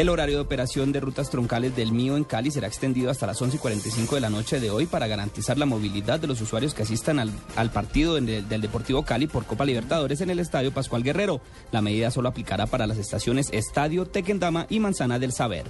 El horario de operación de rutas troncales del Mío en Cali será extendido hasta las 11 y 45 de la noche de hoy para garantizar la movilidad de los usuarios que asistan al, al partido del Deportivo Cali por Copa Libertadores en el Estadio Pascual Guerrero. La medida solo aplicará para las estaciones Estadio, Tequendama y Manzana del Saber.